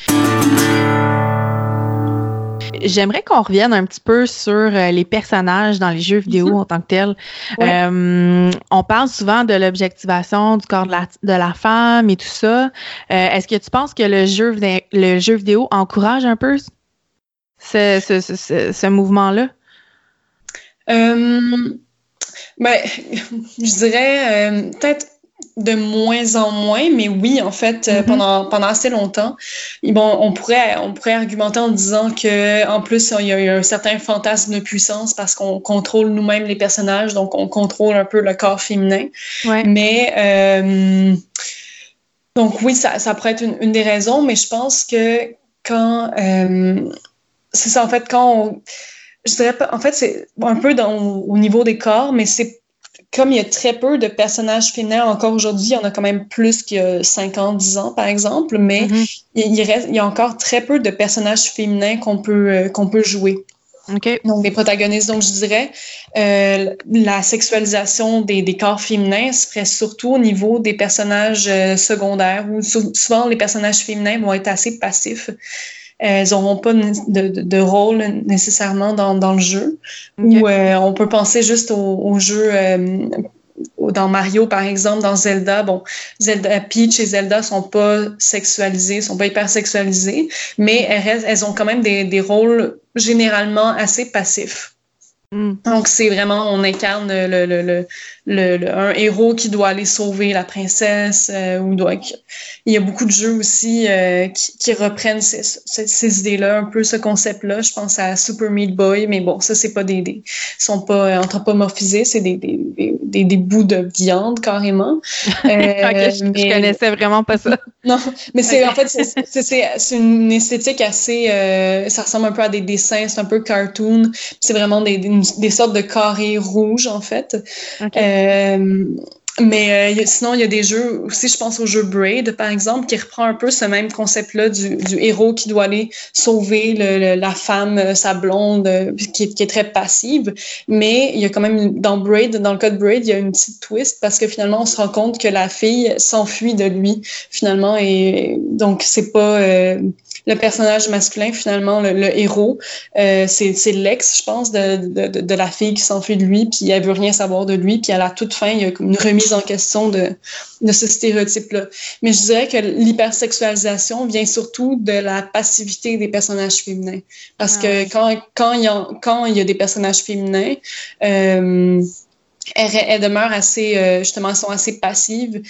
J'aimerais qu'on revienne un petit peu sur euh, les personnages dans les jeux vidéo mhm. en tant que tels. Euh, on parle souvent de l'objectivation du corps de la, de la, femme et tout ça. Euh, Est-ce que tu penses que le jeu, le jeu vidéo encourage un peu ce, ce, ce, ce mouvement-là? ben, [laughs] je dirais peut-être de moins en moins, mais oui, en fait, euh, mm-hmm. pendant, pendant assez longtemps. bon, on, pourrait, on pourrait argumenter en disant que en plus, il y a un certain fantasme de puissance parce qu'on contrôle nous-mêmes les personnages, donc on contrôle un peu le corps féminin. Mais euh, donc oui, ça, ça pourrait être une, des raisons, mais je pense que quand euh, c'est ça, en fait, quand on, je dirais pas, en fait, c'est un peu dans, au niveau des corps, mais c'est comme il y a très peu de personnages féminins encore aujourd'hui, il y en a quand même plus qu'il y a 5 ans, 10 ans, par exemple, mais mm-hmm. il, reste, il y a encore très peu de personnages féminins qu'on peut, euh, qu'on peut jouer. Okay. Donc, des protagonistes. Donc, je dirais, euh, la sexualisation des, des, corps féminins se ferait surtout au niveau des personnages euh, secondaires, où souvent les personnages féminins vont être assez passifs elles n'auront pas de, de, de, rôle nécessairement dans, dans le jeu. Ou euh, on peut penser juste au, au jeu euh, dans Mario, par exemple, dans Zelda, bon, Zelda, Peach et Zelda sont pas sexualisés, sont pas hyper sexualisés, mais elles, elles ont quand même des, des rôles généralement assez passifs. Mm. Donc, c'est vraiment, on incarne le, le, le, le, un héros qui doit aller sauver la princesse. Euh, ou doit, il y a beaucoup de jeux aussi euh, qui, qui, reprennent ces, ces, idées-là, un peu ce concept-là. Je pense à Super Meat Boy, mais bon, ça, c'est pas des, des sont pas anthropomorphisés, c'est des, des, des, des, bouts de viande carrément. [laughs] Euh, je, connaissais vraiment pas ça. non, mais c'est en fait, c'est une esthétique assez, euh, ça ressemble un peu à des dessins, c'est un peu cartoon. C'est vraiment des, des, sortes de carrés rouges, en fait. Euh, Euh, mais euh, sinon, il y a des jeux aussi, je pense au jeu Braid, par exemple, qui reprend un peu ce même concept-là du, du, héros qui doit aller sauver le, la femme, euh, sa blonde, qui, qui, est très passive. Mais il y a quand même, dans Braid, dans le code Braid, il y a une petite twist parce que finalement, on se rend compte que la fille s'enfuit de lui, finalement. Et donc, c'est pas le personnage masculin, finalement, le, héros, euh, c'est l'ex, je pense, de, de, de, la fille qui s'enfuit de lui, puis elle veut rien savoir de lui, puis à la toute fin, il y a une remise en question de, de ce stéréotype-là. Mais je dirais que l'hypersexualisation vient surtout de la passivité des personnages féminins. Parce ah que quand, quand, il y a, quand il y a des personnages féminins, euh, elles, demeurent assez, euh, justement, sont assez passives.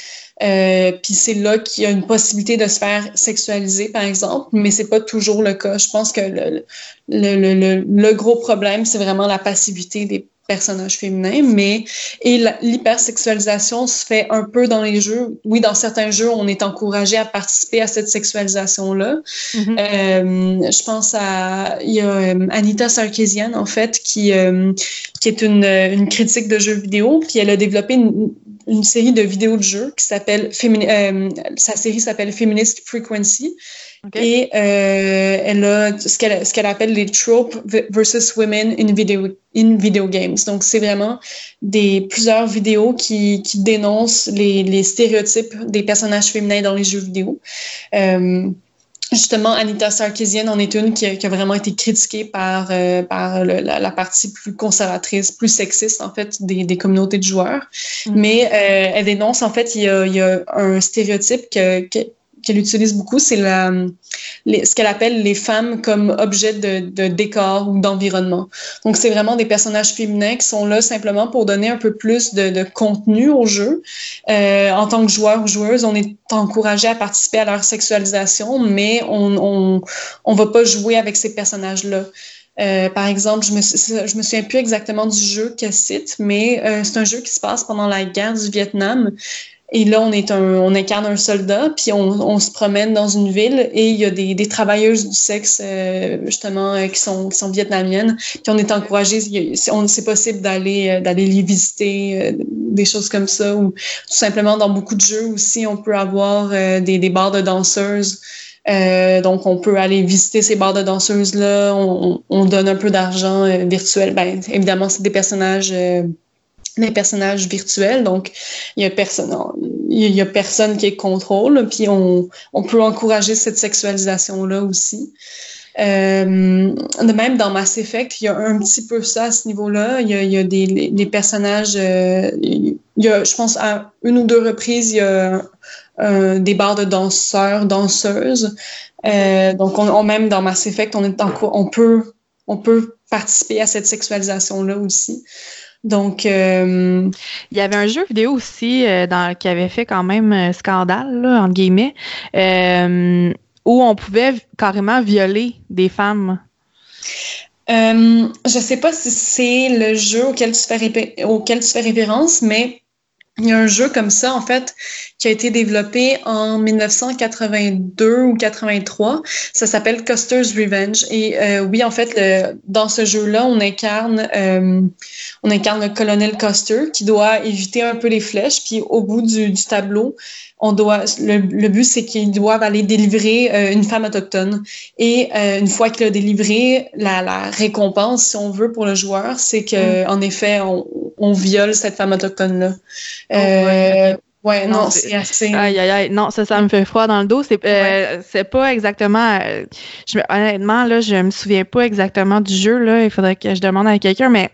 Euh, puis c'est là qu'il y a une possibilité de se faire sexualiser, par exemple, mais c'est pas toujours le cas. Je pense que le, le, le, le gros problème, c'est vraiment la passivité des personnages féminins, mais et l'hypersexualisation se fait un peu dans les jeux. Oui, dans certains jeux, on est encouragé à participer à cette sexualisation-là. Mm-hmm. euh, je pense à il y a euh, Anita Sarkeesian en fait qui euh, qui est une, une critique de jeux vidéo, puis elle a développé une, une série de vidéos de jeux qui s'appelle euh, sa série s'appelle Feminist Frequency. Et euh, elle a ce qu'elle appelle les tropes versus women in video in video games. Donc c'est vraiment des plusieurs vidéos qui, qui dénoncent les, les stéréotypes des personnages féminins dans les jeux vidéo. Euh, justement, Anita Sarkeesian en est une qui a, qui a vraiment été critiquée par, euh, par le, la, la, partie plus conservatrice, plus sexiste, en fait, des, des communautés de joueurs. Mm. Mais euh, elle dénonce, en fait, il y a, il y a un stéréotype que, que qu'elle utilise beaucoup, c'est la, ce qu'elle appelle les femmes comme objet de, décor ou d'environnement. Donc, c'est vraiment des personnages féminins qui sont là simplement pour donner un peu plus de, contenu au jeu. Euh, en tant que joueur ou joueuse, on est encouragé à participer à leur sexualisation, mais on on, on va pas jouer avec ces personnages-là. Euh, par exemple, je me, je me souviens plus exactement du jeu qu'elle cite, mais euh, c'est un jeu qui se passe pendant la guerre du Vietnam. Et là, on est un, on incarne un soldat, puis on, on se promène dans une ville et il y a des, des travailleuses du sexe euh, justement euh, qui sont qui sont vietnamiennes. Puis on est encouragé, c'est possible d'aller euh, d'aller les visiter, des choses comme ça, ou tout simplement dans beaucoup de jeux aussi, on peut avoir des, des bars de danseuses. donc, on peut aller visiter ces bars de danseuses-là. On, on, donne un peu d'argent virtuel. Ben, évidemment, c'est des personnages des personnages virtuels. Donc, il y a personne, qui contrôle. Puis on, peut encourager cette sexualisation-là aussi. Euh, de même, dans Mass Effect, il y a un petit peu ça à ce niveau-là. Il y a, des personnages. Euh, je pense, à une ou deux reprises, il y a des barres de danseurs, danseuses. Euh, donc, on, même dans Mass Effect, on peut participer à cette sexualisation-là aussi. Donc, euh, il y avait un jeu vidéo aussi euh, dans, qui avait fait quand même euh, scandale, là, entre guillemets, où on pouvait carrément violer des femmes. Je sais pas si c'est le jeu auquel tu fais, auquel tu fais référence, mais il y a un jeu comme ça, en fait, qui a été développé en 1982 ou 83. Ça s'appelle Custer's Revenge. Et euh, oui, en fait, le, dans ce jeu-là, on incarne, euh, on incarne le colonel Custer qui doit éviter un peu les flèches. Puis au bout du, du tableau, on doit, le, le but, c'est qu'ils doivent aller délivrer euh, une femme autochtone. Et euh, une fois qu'il a délivré, la, la, récompense, si on veut, pour le joueur, c'est que, mm. en effet, on, on, viole cette femme autochtone-là. Oh, euh, ouais, non, c'est assez. Aïe, aïe, aïe. Non, ça, ça me fait froid dans le dos. C'est euh, pas exactement. je, honnêtement, là, je me souviens pas exactement du jeu. Là. Il faudrait que je demande à quelqu'un, mais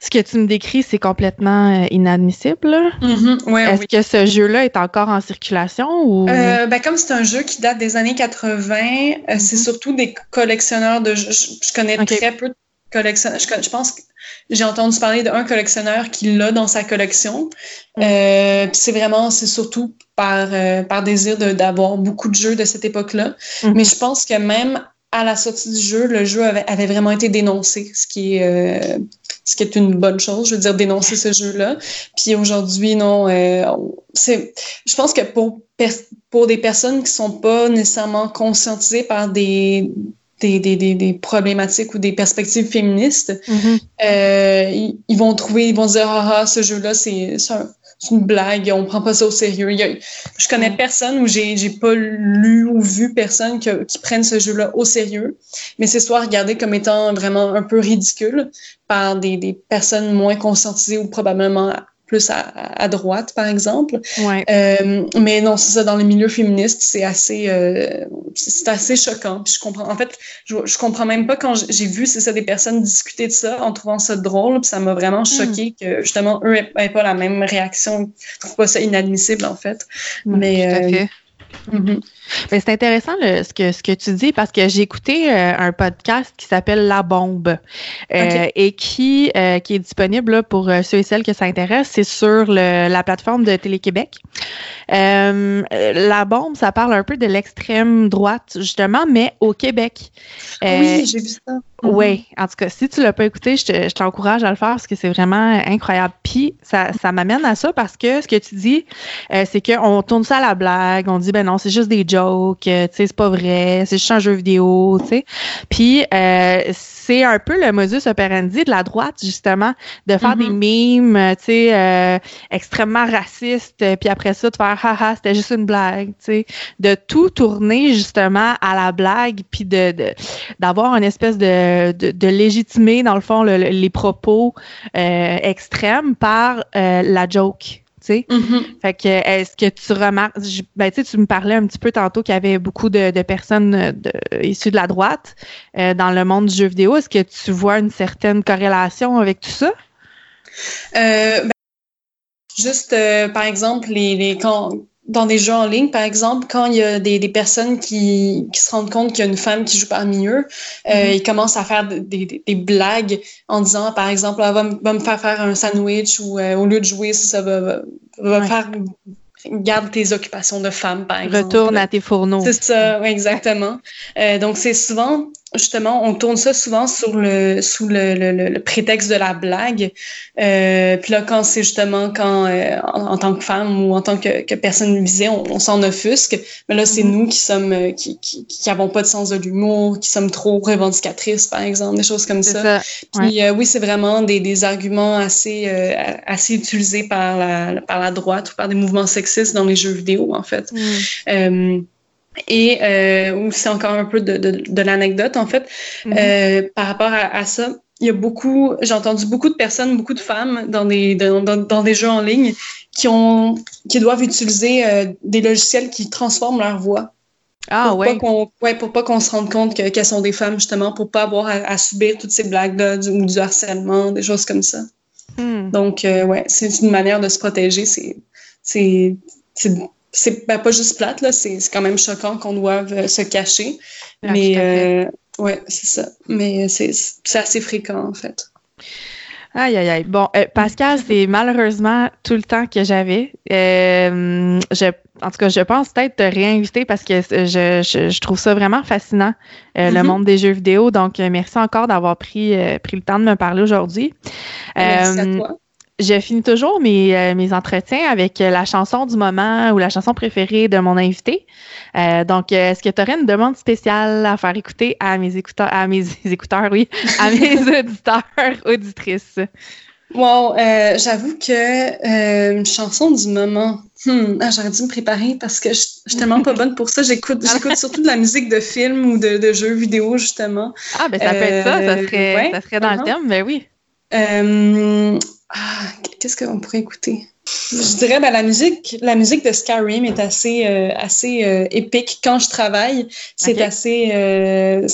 ce que tu me décris, c'est complètement euh, inadmissible. Mm-hmm. Est-ce que ce jeu-là est encore en circulation ou? Euh, ben, comme c'est un jeu qui date des années 80, euh, c'est mm-hmm. surtout des collectionneurs de jeux. Je, connais très peu de collectionneurs. Je, pense que j'ai entendu parler d'un collectionneur qui l'a dans sa collection. Mm. c'est vraiment, c'est surtout par par désir d'avoir beaucoup de jeux de cette époque-là. Mm-hmm. Mais je pense que même à la sortie du jeu, le jeu avait, avait vraiment été dénoncé, ce qui est ce qui est une bonne chose, je veux dire, dénoncer ce jeu-là. Puis aujourd'hui, non, euh, c'est, je pense que pour, pour des personnes qui sont pas nécessairement conscientisées par des, des, des, des, problématiques ou des perspectives féministes, mm-hmm. euh, ils, vont trouver, ils vont dire, ah, ah ce jeu-là, c'est un, c'est une blague, on prend pas ça au sérieux. je connais personne ou j'ai, j'ai pas lu ou vu personne qui, qui prenne ce jeu-là au sérieux, mais c'est soit regardé comme étant vraiment un peu ridicule par des, des personnes moins conscientisées ou probablement plus à, droite, par exemple. Euh, mais non, c'est ça, dans les milieux féministes, c'est assez, euh, c'est assez choquant. Puis je comprends, en fait, je, je comprends même pas quand j'ai vu, c'est ça, des personnes discuter de ça en trouvant ça drôle, puis ça m'a vraiment hmm. choqué que, justement, eux n'aient pas la même réaction. Je trouve pas ça inadmissible, en fait. mais, Mm-hmm. c'est intéressant ce, que, ce que tu dis parce que j'ai écouté euh, un podcast qui s'appelle La Bombe euh, et qui, euh, qui est disponible pour ceux et celles que ça intéresse. C'est sur le, la plateforme de Télé-Québec. la Bombe, ça parle un peu de l'extrême droite, justement, mais au Québec. oui, j'ai vu ça. Oui, en tout cas, si tu l'as pas écouté, je t'encourage à le faire parce que c'est vraiment incroyable. Puis ça, ça m'amène à ça parce que ce que tu dis, euh, c'est qu'on tourne ça à la blague, on dit ben non, c'est juste des jokes, euh, tu sais, c'est pas vrai, c'est juste un jeu vidéo, tu sais. Puis euh, c'est un peu le modus operandi de la droite justement, de faire des mm-hmm. mimes, tu sais, extrêmement racistes, puis après ça de faire haha, c'était juste une blague, tu sais, de tout tourner justement à la blague, puis de d'avoir une espèce de de, légitimer, dans le fond, les propos euh, extrêmes par euh, la joke. Sais. Mm-hmm. Fait que est-ce que tu remarques ben, tu me parlais un petit peu tantôt qu'il y avait beaucoup de, personnes de, issues de la droite euh, dans le monde du jeu vidéo. Est-ce que tu vois une certaine corrélation avec tout ça? Ben, juste par exemple les, les quand, dans des jeux en ligne, par exemple, quand il y a des, des personnes qui, qui, se rendent compte qu'il y a une femme qui joue parmi eux, euh, mm-hmm. ils commencent à faire des, des, blagues en disant, par exemple, ah, va, va, me faire faire un sandwich ou euh, au lieu de jouer, ça va, va, va faire garde tes occupations de femme, par exemple. Retourne à tes fourneaux. C'est ça, exactement. Euh, donc, c'est souvent, justement, on tourne ça souvent sur le, sous le, le, le prétexte de la blague. Euh, puis là, quand c'est justement quand, euh, en, tant que femme ou en tant que, que personne visée, on, on s'en offusque. Mais là, c'est mm-hmm. nous qui sommes, euh, qui, qui, qui avons pas de sens de l'humour, qui sommes trop revendicatrices, par exemple, des choses comme ça. Puis oui, c'est vraiment des, des arguments assez, assez utilisés par la, par la droite ou par des mouvements sexistes dans les jeux vidéo, en fait. Mm. Et euh, c'est encore un peu de, de, de l'anecdote, en fait, mm-hmm. euh, par rapport à, à, ça. Il y a beaucoup, j'ai entendu beaucoup de personnes, beaucoup de femmes dans des, dans, dans, des jeux en ligne qui, ont, qui doivent utiliser euh, des logiciels qui transforment leur voix. Ah pour ouais. Pas ouais. Pour pas qu'on se rende compte que, qu'elles sont des femmes, justement, pour pas avoir à, subir toutes ces blagues-là ou du harcèlement, des choses comme ça. Mm. Donc, euh, ouais, c'est une manière de se protéger. C'est, c'est, ben, pas juste plate, là, c'est quand même choquant qu'on doive euh, se cacher. mais euh, Oui, c'est ça. Mais c'est assez fréquent, en fait. Aïe, aïe, aïe. Bon, euh, Pascal, c'est malheureusement tout le temps que j'avais. Euh, en tout cas, je pense peut-être te réinviter parce que je, je, trouve ça vraiment fascinant, euh, le mm-hmm. monde des jeux vidéo. Donc, merci encore d'avoir pris, pris le temps de me parler aujourd'hui. Merci à toi je finis toujours mes, euh, mes entretiens avec la chanson du moment ou la chanson préférée de mon invité. Euh, donc, euh, est-ce que tu aurais une demande spéciale à faire écouter à mes écouteurs, à mes [laughs] écouteurs, oui, à mes [laughs] auditeurs, auditrices? Wow, j'avoue que une chanson du moment, hmm, ah, j'aurais dû me préparer parce que je, je suis tellement pas bonne pour ça. J'écoute, j'écoute surtout de la musique de film ou de, de jeux vidéo justement. Ah ben ça peut être ça, ça serait, ça serait dans le thème, mais oui. Ah, qu'est-ce qu'on pourrait écouter? Je dirais ben, la musique la musique de Skyrim est assez euh, assez euh, épique quand je travaille. C'est assez euh,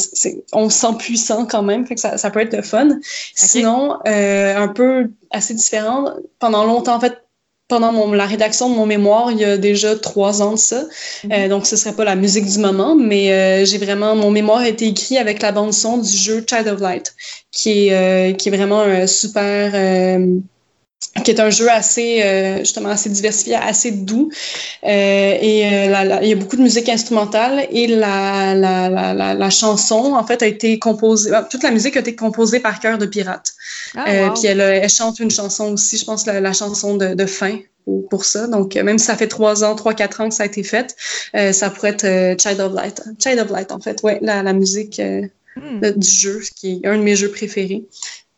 on se sent puissant quand même fait que ça, ça peut être le fun. Sinon un peu assez différent pendant longtemps en fait pendant mon, la rédaction de mon mémoire, il y a déjà trois ans de ça. Mhm. Euh, donc, ce serait pas la musique du moment, mais euh, j'ai vraiment mon mémoire a été écrit avec la bande son du jeu Child of Light, qui est euh, qui est vraiment un super qui est un jeu assez justement assez diversifié, assez doux et il y a beaucoup de musique instrumentale et la, la, la, la, chanson en fait a été composée toute la musique a été composée par Cœur de Pirate. Ah, puis elle, elle, chante une chanson aussi, je pense la, chanson de, de fin pour, ça. Donc, même si ça fait trois ans, trois, quatre ans que ça a été fait, ça pourrait être Child of Light. Child of Light, en fait, ouais, la, la musique hmm. du jeu, qui est un de mes jeux préférés.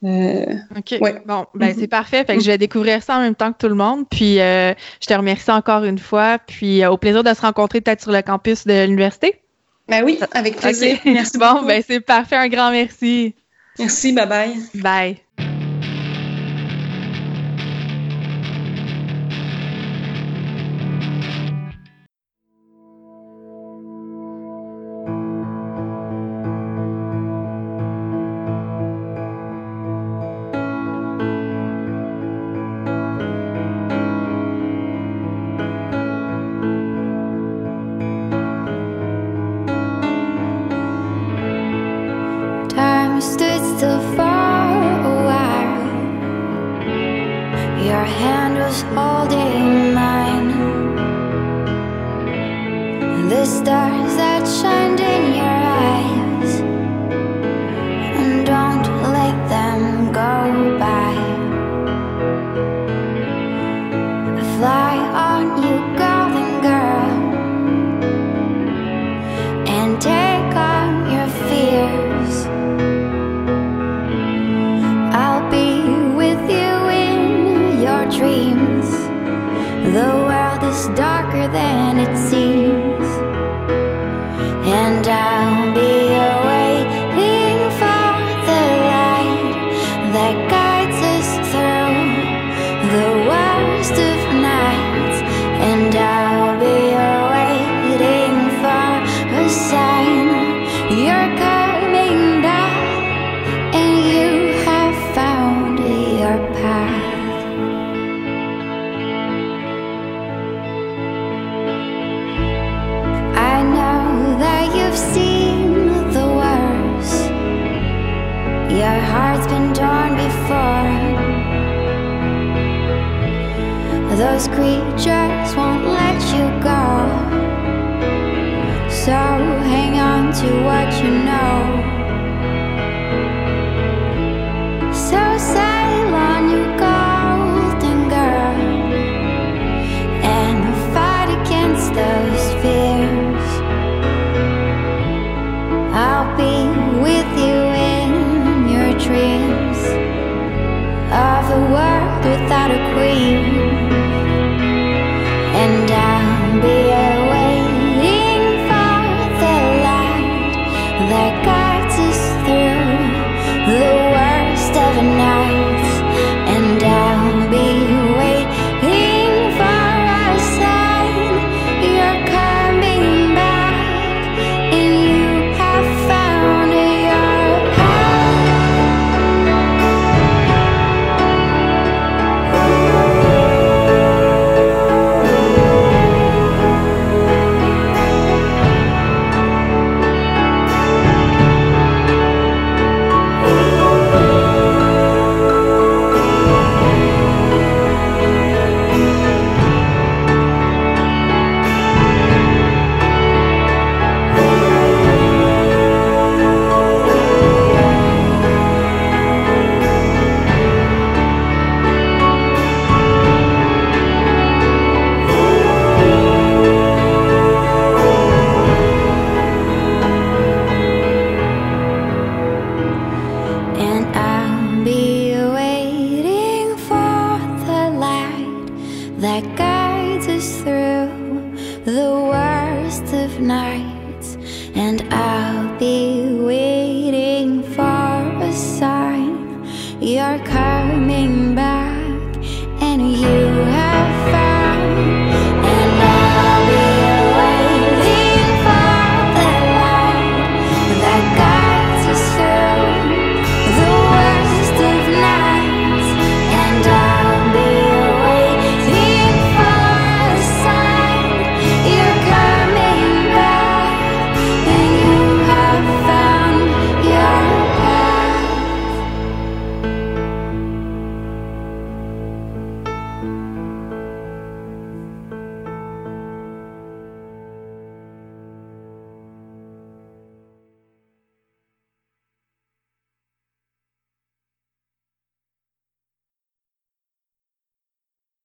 Euh, OK. Bon, ben c'est parfait. Fait que je vais découvrir ça en même temps que tout le monde. Puis euh, je te remercie encore une fois. Puis au plaisir de se rencontrer peut-être sur le campus de l'université. Ben oui, avec plaisir. Merci [laughs] bon, ben c'est parfait. Un grand merci. Merci, bye bye. Bye.